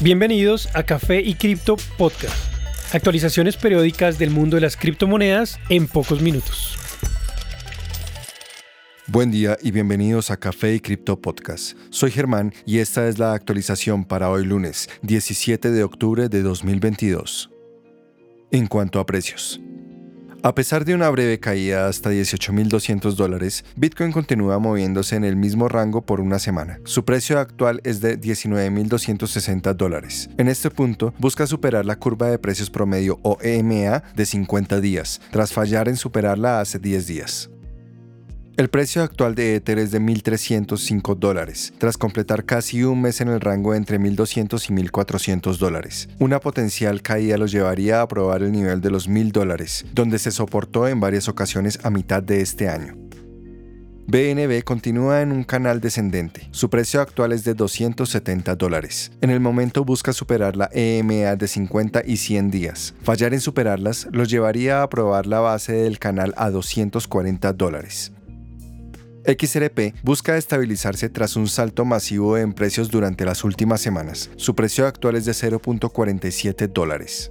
Bienvenidos a Café y Cripto Podcast. Actualizaciones periódicas del mundo de las criptomonedas en pocos minutos. Buen día y bienvenidos a Café y Cripto Podcast. Soy Germán y esta es la actualización para hoy lunes, 17 de octubre de 2022. En cuanto a precios. A pesar de una breve caída hasta 18.200 dólares, Bitcoin continúa moviéndose en el mismo rango por una semana. Su precio actual es de 19.260 dólares. En este punto, busca superar la curva de precios promedio o EMA de 50 días, tras fallar en superarla hace 10 días. El precio actual de Ether es de 1.305 dólares, tras completar casi un mes en el rango entre 1.200 y 1.400 dólares. Una potencial caída los llevaría a probar el nivel de los 1.000 dólares, donde se soportó en varias ocasiones a mitad de este año. BNB continúa en un canal descendente. Su precio actual es de 270 dólares. En el momento busca superar la EMA de 50 y 100 días. Fallar en superarlas los llevaría a probar la base del canal a 240 dólares. XRP busca estabilizarse tras un salto masivo en precios durante las últimas semanas. Su precio actual es de 0.47 dólares.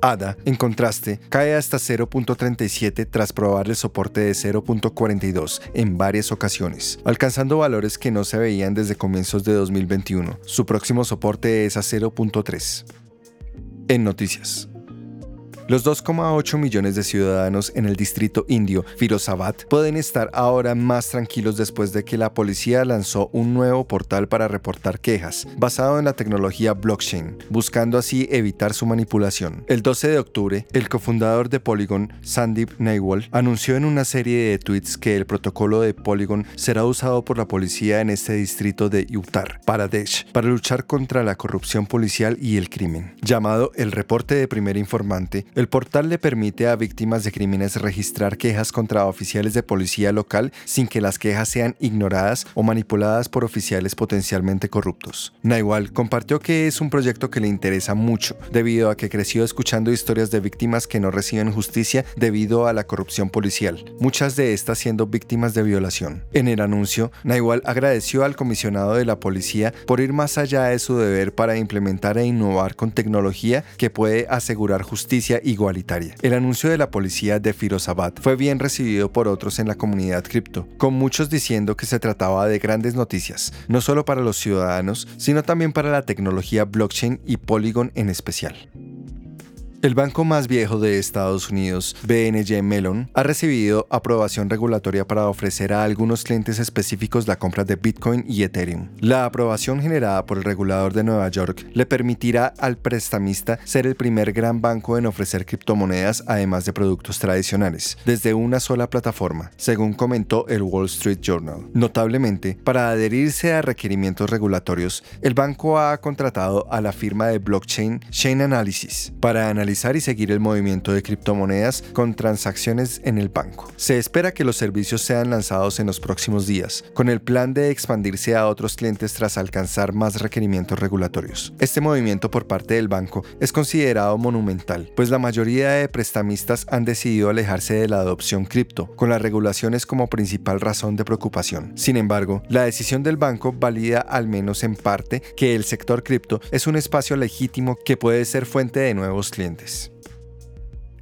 ADA, en contraste, cae hasta 0.37 tras probar el soporte de 0.42 en varias ocasiones, alcanzando valores que no se veían desde comienzos de 2021. Su próximo soporte es a 0.3. En noticias. Los 2,8 millones de ciudadanos en el distrito indio Firozabad pueden estar ahora más tranquilos después de que la policía lanzó un nuevo portal para reportar quejas, basado en la tecnología blockchain, buscando así evitar su manipulación. El 12 de octubre, el cofundador de Polygon, Sandeep Naywal, anunció en una serie de tweets que el protocolo de Polygon será usado por la policía en este distrito de Uttar Pradesh para luchar contra la corrupción policial y el crimen. Llamado el reporte de primer informante, portal le permite a víctimas de crímenes registrar quejas contra oficiales de policía local sin que las quejas sean ignoradas o manipuladas por oficiales potencialmente corruptos. Naigual compartió que es un proyecto que le interesa mucho, debido a que creció escuchando historias de víctimas que no reciben justicia debido a la corrupción policial, muchas de estas siendo víctimas de violación. En el anuncio, Naigual agradeció al comisionado de la policía por ir más allá de su deber para implementar e innovar con tecnología que puede asegurar justicia igualitaria. El anuncio de la policía de Firozabad fue bien recibido por otros en la comunidad cripto, con muchos diciendo que se trataba de grandes noticias, no solo para los ciudadanos, sino también para la tecnología blockchain y Polygon en especial. El banco más viejo de Estados Unidos, BNY Mellon, ha recibido aprobación regulatoria para ofrecer a algunos clientes específicos la compra de Bitcoin y Ethereum. La aprobación generada por el regulador de Nueva York le permitirá al prestamista ser el primer gran banco en ofrecer criptomonedas además de productos tradicionales, desde una sola plataforma, según comentó el Wall Street Journal. Notablemente, para adherirse a requerimientos regulatorios, el banco ha contratado a la firma de blockchain Chain Analysis para analizar y seguir el movimiento de criptomonedas con transacciones en el banco. Se espera que los servicios sean lanzados en los próximos días, con el plan de expandirse a otros clientes tras alcanzar más requerimientos regulatorios. Este movimiento por parte del banco es considerado monumental, pues la mayoría de prestamistas han decidido alejarse de la adopción cripto, con las regulaciones como principal razón de preocupación. Sin embargo, la decisión del banco valida al menos en parte que el sector cripto es un espacio legítimo que puede ser fuente de nuevos clientes. antes.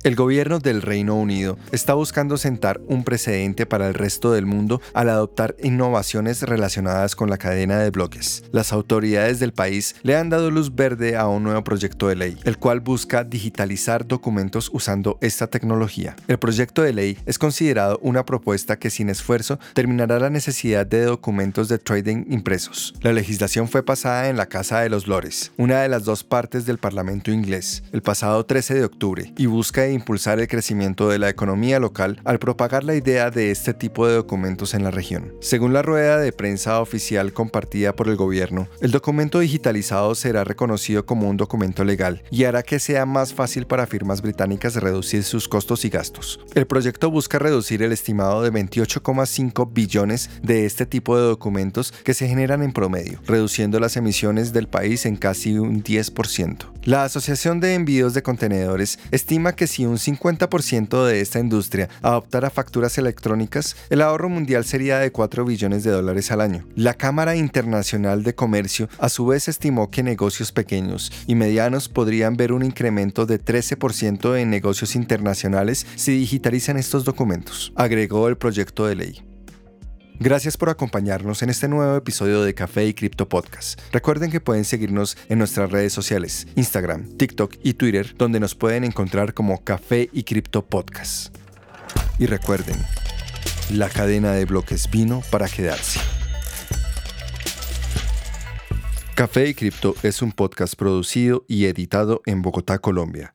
El gobierno del Reino Unido está buscando sentar un precedente para el resto del mundo al adoptar innovaciones relacionadas con la cadena de bloques. Las autoridades del país le han dado luz verde a un nuevo proyecto de ley, el cual busca digitalizar documentos usando esta tecnología. El proyecto de ley es considerado una propuesta que sin esfuerzo terminará la necesidad de documentos de trading impresos. La legislación fue pasada en la Casa de los Lores, una de las dos partes del Parlamento inglés, el pasado 13 de octubre, y busca impulsar el crecimiento de la economía local al propagar la idea de este tipo de documentos en la región. Según la rueda de prensa oficial compartida por el gobierno, el documento digitalizado será reconocido como un documento legal y hará que sea más fácil para firmas británicas reducir sus costos y gastos. El proyecto busca reducir el estimado de 28,5 billones de este tipo de documentos que se generan en promedio, reduciendo las emisiones del país en casi un 10%. La Asociación de Envíos de Contenedores estima que si un 50% de esta industria adoptara facturas electrónicas, el ahorro mundial sería de 4 billones de dólares al año. La Cámara Internacional de Comercio a su vez estimó que negocios pequeños y medianos podrían ver un incremento de 13% en negocios internacionales si digitalizan estos documentos, agregó el proyecto de ley. Gracias por acompañarnos en este nuevo episodio de Café y Cripto Podcast. Recuerden que pueden seguirnos en nuestras redes sociales, Instagram, TikTok y Twitter, donde nos pueden encontrar como Café y Cripto Podcast. Y recuerden, la cadena de bloques vino para quedarse. Café y Cripto es un podcast producido y editado en Bogotá, Colombia